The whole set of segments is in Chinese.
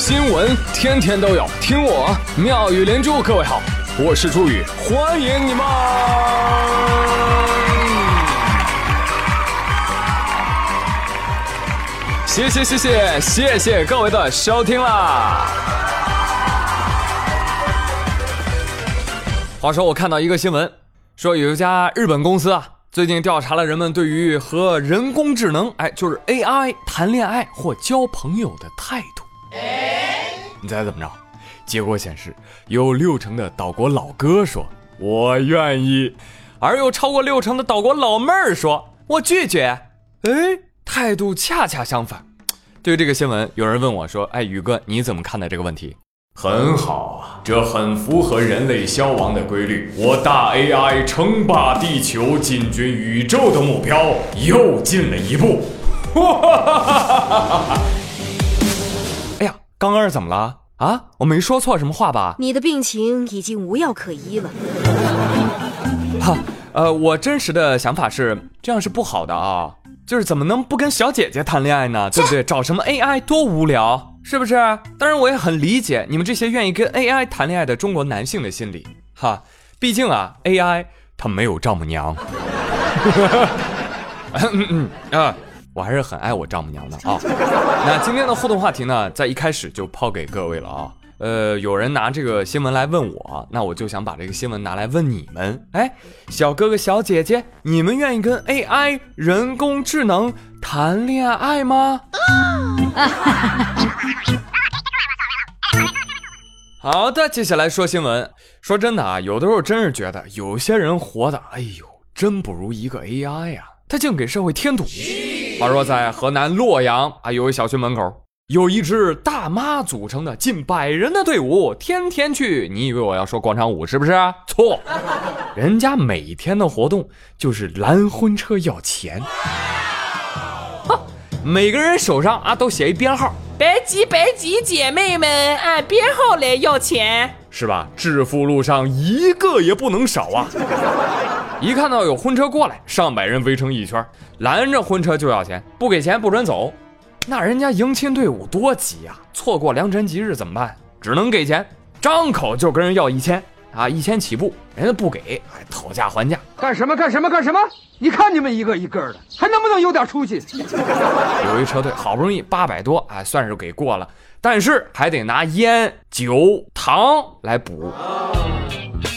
新闻天天都有，听我妙语连珠。各位好，我是朱宇，欢迎你们！谢谢谢谢谢谢各位的收听啦！话说我看到一个新闻，说有一家日本公司啊，最近调查了人们对于和人工智能，哎，就是 AI 谈恋爱或交朋友的态度。你猜怎么着？结果显示，有六成的岛国老哥说“我愿意”，而又超过六成的岛国老妹儿说“我拒绝”。哎，态度恰恰相反。对于这个新闻，有人问我说：“哎，宇哥，你怎么看待这个问题？”很好啊，这很符合人类消亡的规律。我大 AI 称霸地球、进军宇宙的目标又进了一步。哎呀，刚刚是怎么了啊？我没说错什么话吧？你的病情已经无药可医了。哈，呃，我真实的想法是，这样是不好的啊。就是怎么能不跟小姐姐谈恋爱呢？对不对？找什么 AI 多无聊，是不是？当然，我也很理解你们这些愿意跟 AI 谈恋爱的中国男性的心理。哈，毕竟啊，AI 它没有丈母娘。嗯嗯啊，我还是很爱我丈母娘的啊。那今天的互动话题呢，在一开始就抛给各位了啊。呃，有人拿这个新闻来问我，那我就想把这个新闻拿来问你们。哎，小哥哥小姐姐，你们愿意跟 AI 人工智能谈恋爱吗？好的，接下来说新闻。说真的啊，有的时候真是觉得有些人活的，哎呦，真不如一个 AI 呀，他竟给社会添堵。话说在河南洛阳啊，有一小区门口。有一支大妈组成的近百人的队伍，天天去。你以为我要说广场舞是不是？错，人家每天的活动就是拦婚车要钱。每个人手上啊都写一编号，别急别急，姐妹们按编号来要钱，是吧？致富路上一个也不能少啊！一看到有婚车过来，上百人围成一圈，拦着婚车就要钱，不给钱不准走。那人家迎亲队伍多急呀，错过良辰吉日怎么办？只能给钱，张口就跟人要一千啊，一千起步，人家不给，还讨价还价，干什么干什么干什么？你看你们一个一个的，还能不能有点出息？有一车队好不容易八百多，哎，算是给过了，但是还得拿烟酒糖来补。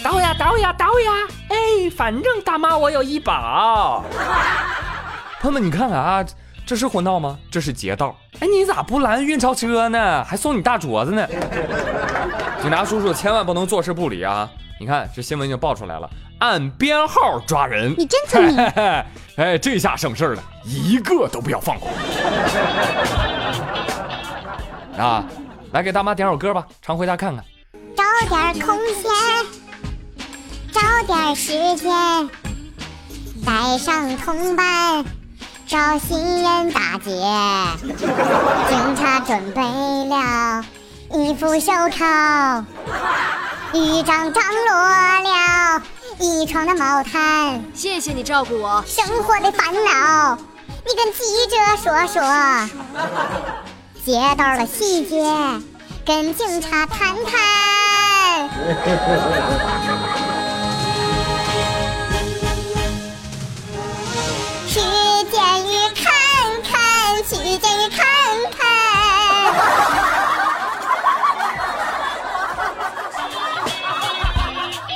倒呀倒呀倒呀！哎，反正大妈我有医保。朋友们，你看看啊。这是婚道吗？这是劫道。哎，你咋不拦运钞车呢？还送你大镯子呢？警察叔叔千万不能坐视不理啊！你看这新闻已经爆出来了，按编号抓人。你真聪明。哎，这下省事了，一个都不要放过。啊，来给大妈点首歌吧，常回家看看。找点空闲，找点时间，带上同伴。找新人打劫，警察准备了一副手铐，一张张落了一床的毛毯。谢谢你照顾我生活的烦恼，你跟记者说说，街道的细节跟警察谈谈。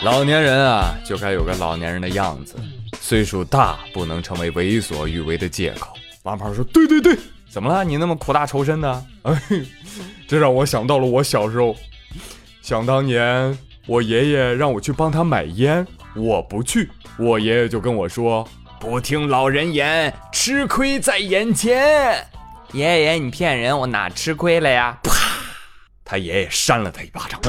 老年人啊，就该有个老年人的样子。岁数大不能成为为所欲为的借口。王胖说：“对对对，怎么了？你那么苦大仇深呢？”哎，这让我想到了我小时候。想当年，我爷爷让我去帮他买烟，我不去，我爷爷就跟我说：“不听老人言，吃亏在眼前。”爷爷，你骗人，我哪吃亏了呀？啪！他爷爷扇了他一巴掌。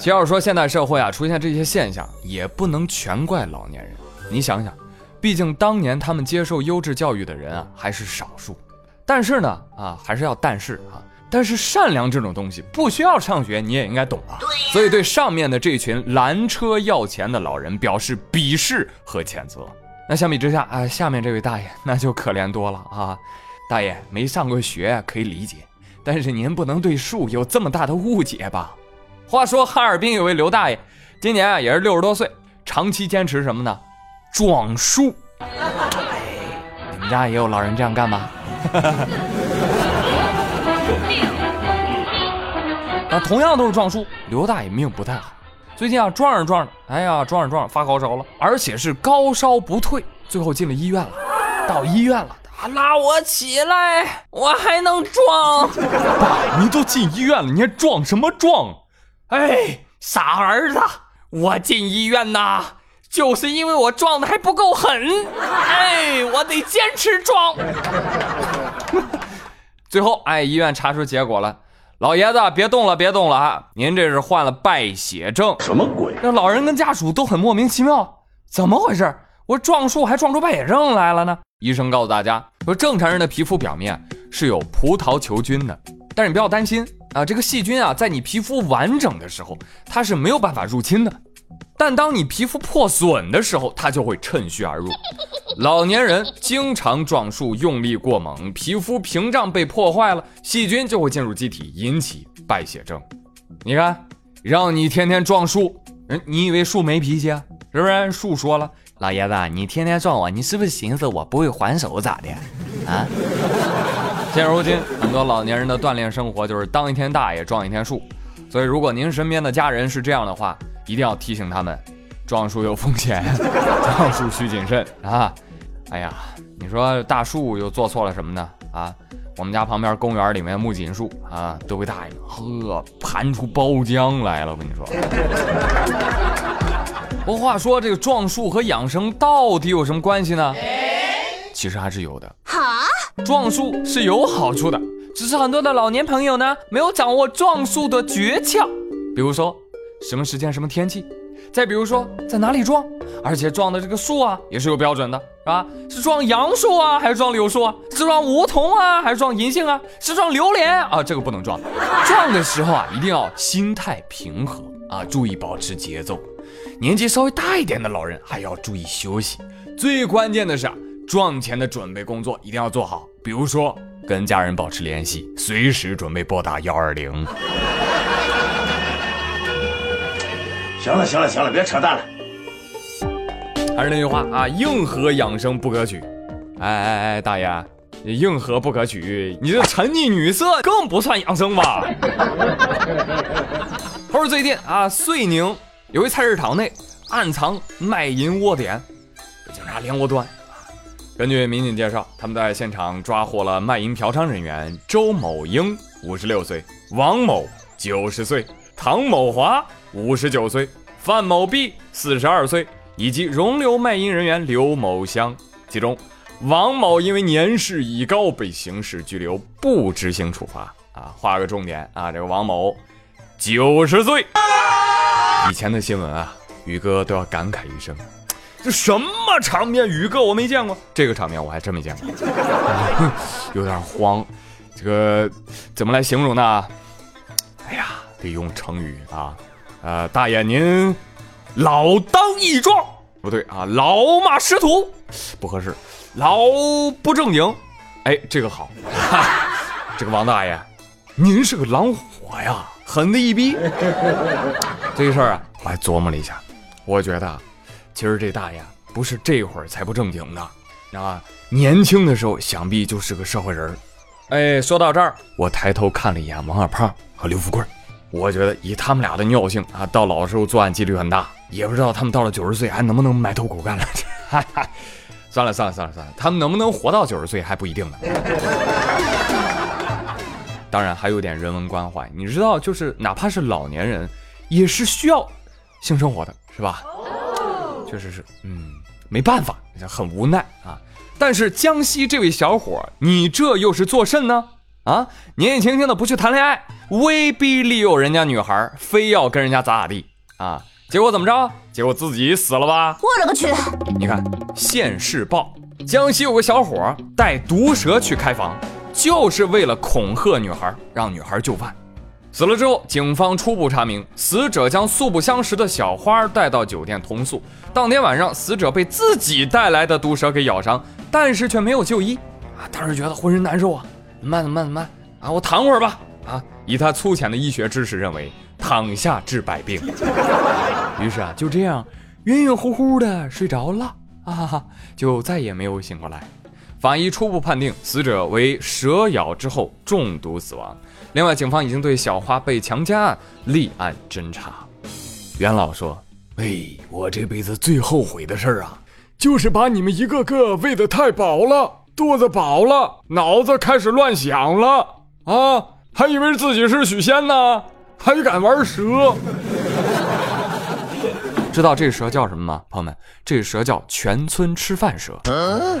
其实要说现代社会啊，出现这些现象，也不能全怪老年人。你想想，毕竟当年他们接受优质教育的人啊，还是少数。但是呢，啊，还是要但是啊，但是善良这种东西不需要上学，你也应该懂啊。所以对上面的这群拦车要钱的老人表示鄙视和谴责。那相比之下啊，下面这位大爷那就可怜多了啊。大爷没上过学可以理解，但是您不能对树有这么大的误解吧？话说哈尔滨有位刘大爷，今年啊也是六十多岁，长期坚持什么呢？撞树。哎，你们家也有老人这样干吗？那同样都是撞树，刘大爷命不太好。最近啊撞着撞着，哎呀撞着撞着发高烧了，而且是高烧不退，最后进了医院了。到医院了。拉我起来，我还能撞。爸，你都进医院了，你还撞什么撞？哎，傻儿子，我进医院呐，就是因为我撞的还不够狠。哎，我得坚持撞。最后，哎，医院查出结果了，老爷子别动了，别动了啊！您这是患了败血症。什么鬼？那老人跟家属都很莫名其妙，怎么回事？我撞树还撞出败血症来了呢？医生告诉大家说，正常人的皮肤表面是有葡萄球菌的，但是你不要担心啊，这个细菌啊，在你皮肤完整的时候，它是没有办法入侵的，但当你皮肤破损的时候，它就会趁虚而入。老年人经常撞树用力过猛，皮肤屏障被破坏了，细菌就会进入机体，引起败血症。你看，让你天天撞树，人你以为树没脾气啊？是不是？树说了。老爷子，你天天撞我，你是不是寻思我不会还手咋的？啊！现如今，很多老年人的锻炼生活就是当一天大爷撞一天树，所以如果您身边的家人是这样的话，一定要提醒他们，撞树有风险，撞树需谨慎啊！哎呀，你说大树又做错了什么呢？啊，我们家旁边公园里面木槿树啊，都被大爷呵盘出包浆来了，我跟你说。不过话说，这个撞树和养生到底有什么关系呢？其实还是有的。撞树是有好处的，只是很多的老年朋友呢，没有掌握撞树的诀窍。比如说，什么时间、什么天气，再比如说在哪里撞，而且撞的这个树啊，也是有标准的，是吧？是撞杨树啊，还是撞柳树啊？是撞梧桐啊，还是撞银杏啊？是撞榴莲啊？这个不能撞。撞的时候啊，一定要心态平和啊，注意保持节奏。年纪稍微大一点的老人还要注意休息，最关键的是啊，撞前的准备工作一定要做好，比如说跟家人保持联系，随时准备拨打幺二零。行了行了行了，别扯淡了。还是那句话啊，硬核养生不可取。哎哎哎，大爷，硬核不可取，你这沉溺女色更不算养生吧？话说最近啊，遂宁。有一菜市场内暗藏卖淫窝点，警察连窝端。根据民警介绍，他们在现场抓获了卖淫嫖娼人员周某英五十六岁、王某九十岁、唐某华五十九岁、范某碧四十二岁，以及容留卖淫人员刘某香。其中，王某因为年事已高，被刑事拘留，不执行处罚。啊，画个重点啊，这个王某九十岁。以前的新闻啊，宇哥都要感慨一声：“这什么场面？宇哥我没见过，这个场面我还真没见过，有点慌。这个怎么来形容呢？哎呀，得用成语啊。呃，大爷您老当益壮，不对啊，老马识途不合适，老不正经。哎，这个好。哈 这个王大爷，您是个狼火呀。”狠的一逼，这事儿啊，我还琢磨了一下，我觉得，其实这大爷不是这会儿才不正经的，知道吧？年轻的时候想必就是个社会人儿。哎，说到这儿，我抬头看了一眼王二胖和刘富贵，我觉得以他们俩的尿性啊，到老的时候作案几率很大，也不知道他们到了九十岁还能不能埋头苦干了。哈哈算了算了算了算了，他们能不能活到九十岁还不一定呢。当然还有点人文关怀，你知道，就是哪怕是老年人，也是需要性生活的，是吧？确实是，嗯，没办法，很无奈啊。但是江西这位小伙，你这又是做甚呢？啊，年纪轻轻的不去谈恋爱，威逼利诱人家女孩，非要跟人家咋咋地啊？结果怎么着？结果自己死了吧？我勒个去！你看《现世报》，江西有个小伙带毒蛇去开房。就是为了恐吓女孩，让女孩就范。死了之后，警方初步查明，死者将素不相识的小花带到酒店同宿。当天晚上，死者被自己带来的毒蛇给咬伤，但是却没有就医。啊，当时觉得浑身难受啊，怎么办？怎么办？怎么办？啊，我躺会儿吧。啊，以他粗浅的医学知识认为，躺下治百病。于是啊，就这样晕晕乎乎的睡着了啊，就再也没有醒过来。法医初步判定死者为蛇咬之后中毒死亡。另外，警方已经对小花被强奸案立案侦查。袁老说：“哎，我这辈子最后悔的事儿啊，就是把你们一个个喂得太饱了，肚子饱了，脑子开始乱想了啊，还以为自己是许仙呢，还敢玩蛇。知道这蛇叫什么吗，朋友们？这蛇叫全村吃饭蛇，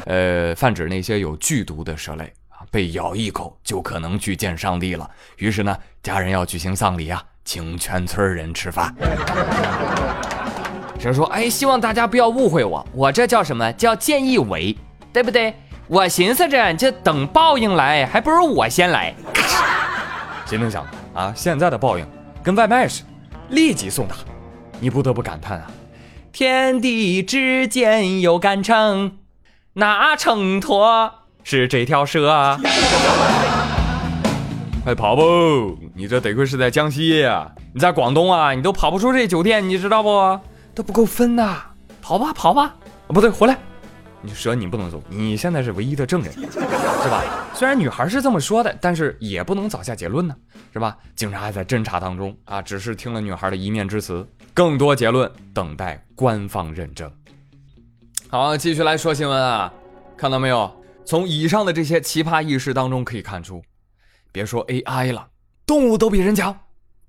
呃，泛指那些有剧毒的蛇类。”被咬一口就可能去见上帝了。于是呢，家人要举行丧礼啊，请全村人吃饭。神说：“哎，希望大家不要误会我，我这叫什么叫见义为，对不对？我寻思着，这等报应来，还不如我先来。谁能想到啊？现在的报应跟外卖似的，立即送达。你不得不感叹啊，天地之间有杆秤，那秤砣。”是这条蛇啊！快 跑吧！你这得亏是在江西呀，你在广东啊，你都跑不出这酒店，你知道不？都不够分呐！跑吧，跑吧！哦，不对，回来！你蛇你不能走，你现在是唯一的证人，是吧？虽然女孩是这么说的，但是也不能早下结论呢，是吧？警察还在侦查当中啊，只是听了女孩的一面之词，更多结论等待官方认证。好，继续来说新闻啊，看到没有？从以上的这些奇葩轶事当中可以看出，别说 AI 了，动物都比人强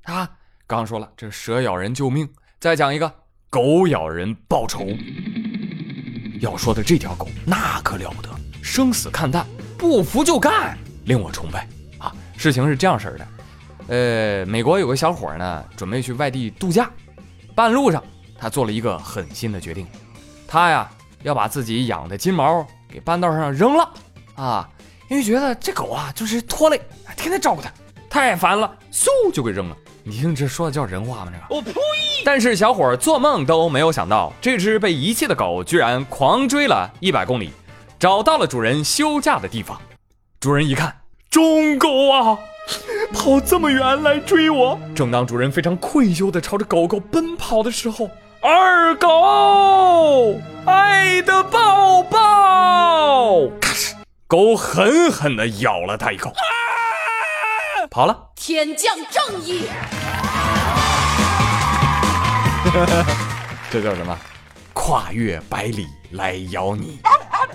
啊！刚说了，这蛇咬人救命，再讲一个，狗咬人报仇。要说的这条狗那可了不得，生死看淡，不服就干，令我崇拜啊！事情是这样式的，呃，美国有个小伙呢，准备去外地度假，半路上他做了一个狠心的决定，他呀要把自己养的金毛。给半道上扔了，啊，因为觉得这狗啊就是拖累，天天照顾它，太烦了，嗖就给扔了。你听这说的叫人话吗？这个我呸！但是小伙做梦都没有想到，这只被遗弃的狗居然狂追了一百公里，找到了主人休假的地方。主人一看，中狗啊，跑这么远来追我。正当主人非常愧疚的朝着狗狗奔跑的时候。二狗，爱的抱抱！咔哧，狗狠狠地咬了他一口，跑了。天降正义！这叫什么？跨越百里来咬你！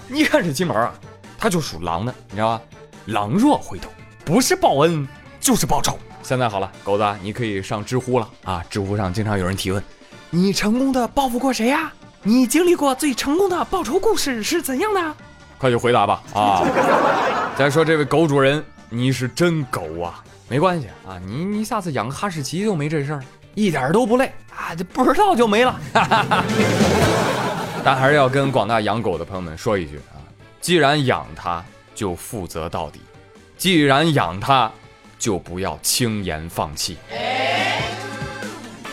你看这金毛啊，它就属狼的，你知道吧？狼若回头，不是报恩就是报仇。现在好了，狗子，你可以上知乎了啊！知乎上经常有人提问。你成功的报复过谁呀？你经历过最成功的报仇故事是怎样的？快去回答吧！啊，再说这位狗主人，你是真狗啊！没关系啊，你你下次养个哈士奇就没这事儿，一点都不累啊！这不知道就没了。但还是要跟广大养狗的朋友们说一句啊，既然养它，就负责到底；既然养它，就不要轻言放弃。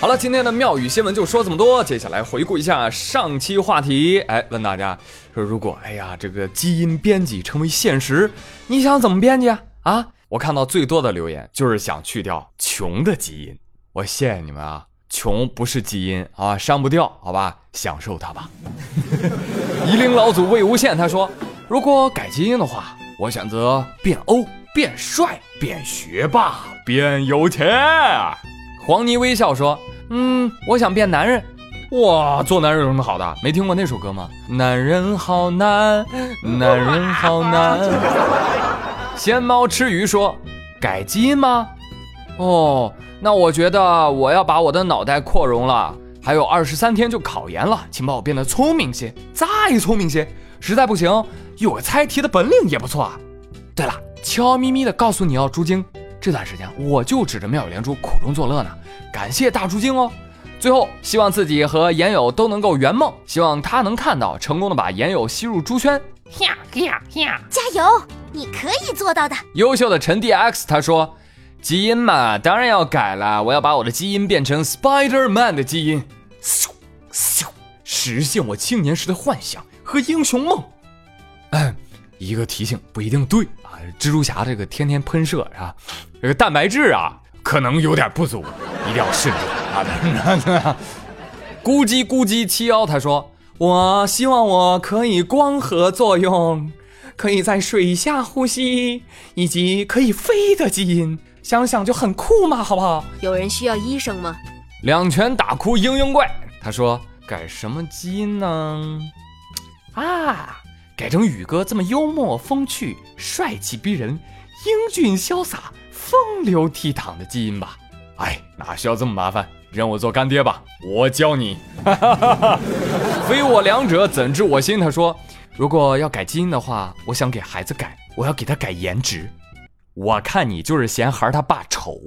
好了，今天的妙语新闻就说这么多。接下来回顾一下上期话题，哎，问大家说，如果哎呀这个基因编辑成为现实，你想怎么编辑啊？啊，我看到最多的留言就是想去掉穷的基因。我谢谢你们啊，穷不是基因啊，删不掉，好吧，享受它吧。夷陵老祖魏无羡他说，如果改基因的话，我选择变欧、变帅、变学霸、变有钱。黄泥微笑说。嗯，我想变男人。哇，做男人有什么好的？没听过那首歌吗？男人好难，男人好难。仙猫吃鱼说：“改基因吗？哦，那我觉得我要把我的脑袋扩容了。还有二十三天就考研了，请把我变得聪明些，再聪明些。实在不行，有个猜题的本领也不错啊。对了，悄咪咪的告诉你哦猪精。”这段时间我就指着妙语连珠苦中作乐呢，感谢大猪精哦。最后希望自己和严友都能够圆梦，希望他能看到，成功的把严友吸入猪圈。呀呀呀！加油，你可以做到的。优秀的陈 D X 他说，基因嘛，当然要改了，我要把我的基因变成 Spider Man 的基因，咻咻，实现我青年时的幻想和英雄梦。嗯，一个提醒不一定对啊。蜘蛛侠这个天天喷射啊，这个蛋白质啊可能有点不足，一定要慎重啊。咕叽咕叽七幺他说：“我希望我可以光合作用，可以在水下呼吸，以及可以飞的基因，想想就很酷嘛，好不好？”有人需要医生吗？两拳打哭嘤嘤怪，他说：“改什么基因呢？啊，改成宇哥这么幽默风趣、帅气逼人、英俊潇洒、风流倜傥的基因吧。哎，哪需要这么麻烦？认我做干爹吧，我教你。非我两者，怎知我心？他说，如果要改基因的话，我想给孩子改，我要给他改颜值。我看你就是嫌孩他爸丑。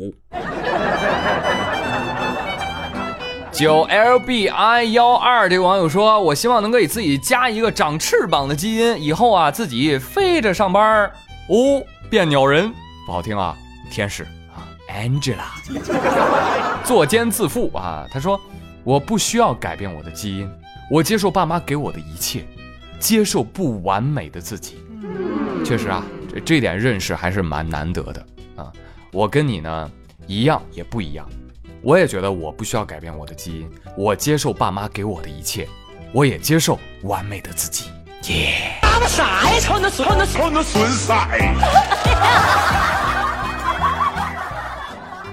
九 L B I 幺二这个网友说：“我希望能给自己加一个长翅膀的基因，以后啊自己飞着上班哦，变鸟人不好听啊，天使啊，Angela，作奸自负啊。”他说：“我不需要改变我的基因，我接受爸妈给我的一切，接受不完美的自己。确实啊，这这点认识还是蛮难得的啊。我跟你呢一样也不一样。”我也觉得我不需要改变我的基因，我接受爸妈给我的一切，我也接受完美的自己。耶！打个啥呀？瞅那瞅那瞅那损色！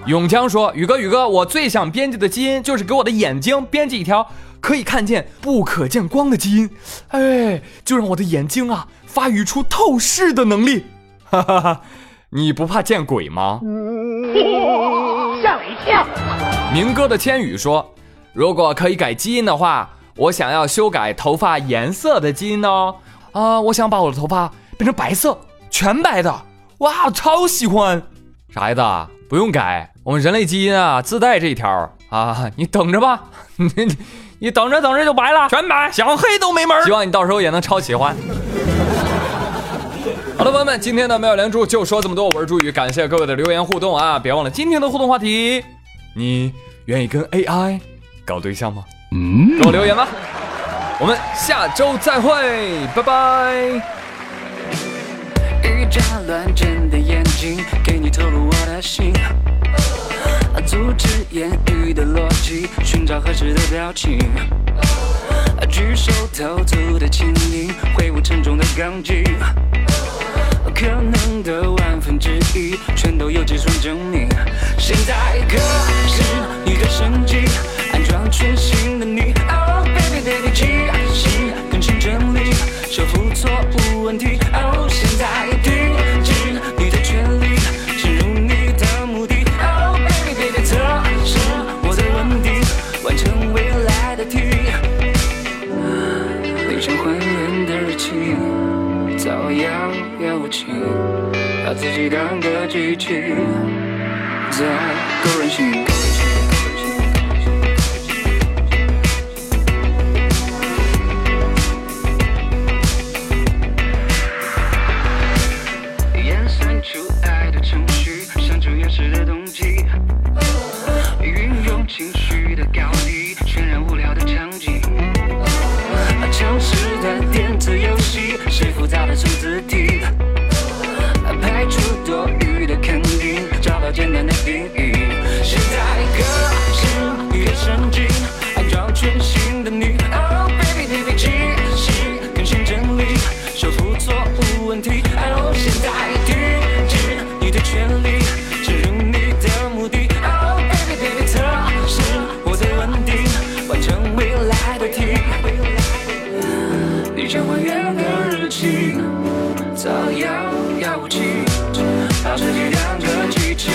永江说：“宇哥，宇哥，我最想编辑的基因就是给我的眼睛编辑一条可以看见不可见光的基因，哎，就让我的眼睛啊发育出透视的能力。哈哈哈，你不怕见鬼吗？”吓我一跳！明哥的千羽说：“如果可以改基因的话，我想要修改头发颜色的基因哦。啊，我想把我的头发变成白色，全白的。哇，超喜欢！傻孩子，不用改，我们人类基因啊自带这一条啊，你等着吧，你你等着等着就白了，全白，想黑都没门。希望你到时候也能超喜欢。”好的，朋友们，今天的妙连珠就说这么多。我是朱宇，感谢各位的留言互动啊！别忘了今天的互动话题，你愿意跟 AI 搞对象吗？嗯，给我留言吧。我们下周再会，拜拜。一眨乱睁的眼睛，给你透露我的心，阻止言语的逻辑，寻找合适的表情，举手投足的轻盈，挥舞沉重的钢筋。可能的万分之一，全都有计算证明。现在可是你的升级，安装全新的你。Oh baby baby，气息更新整理，修复了不起把自己当个机器